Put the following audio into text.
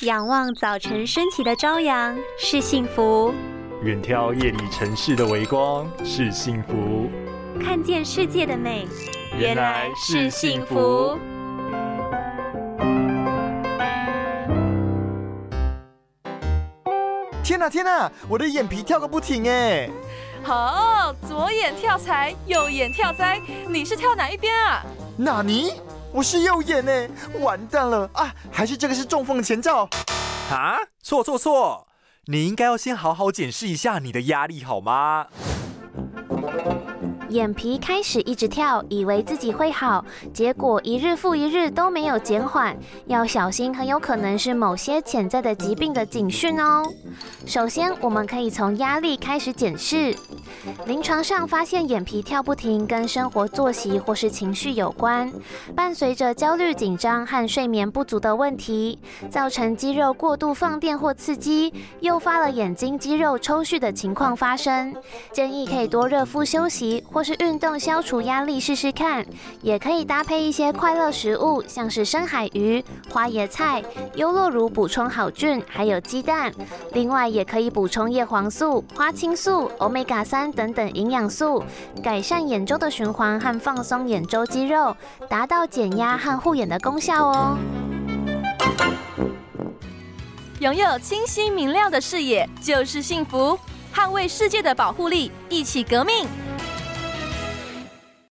仰望早晨升起的朝阳是幸福，远眺夜里城市的微光是幸福，看见世界的美原来是幸福。天哪天哪，我的眼皮跳个不停哎！好，左眼跳财，右眼跳灾，你是跳哪一边啊？纳尼？我是右眼呢，完蛋了啊！还是这个是中风前兆？啊？错错错！你应该要先好好检视一下你的压力好吗？眼皮开始一直跳，以为自己会好，结果一日复一日都没有减缓，要小心，很有可能是某些潜在的疾病的警讯哦。首先，我们可以从压力开始检视。临床上发现眼皮跳不停，跟生活作息或是情绪有关，伴随着焦虑、紧张和睡眠不足的问题，造成肌肉过度放电或刺激，诱发了眼睛肌肉抽搐的情况发生。建议可以多热敷休息，或是运动消除压力试试看。也可以搭配一些快乐食物，像是深海鱼、花椰菜、优酪乳补充好菌，还有鸡蛋。另外，也可以补充叶黄素、花青素、欧米伽三。等等营养素，改善眼周的循环和放松眼周肌肉，达到减压和护眼的功效哦。拥有清晰明亮的视野就是幸福，捍卫世界的保护力，一起革命。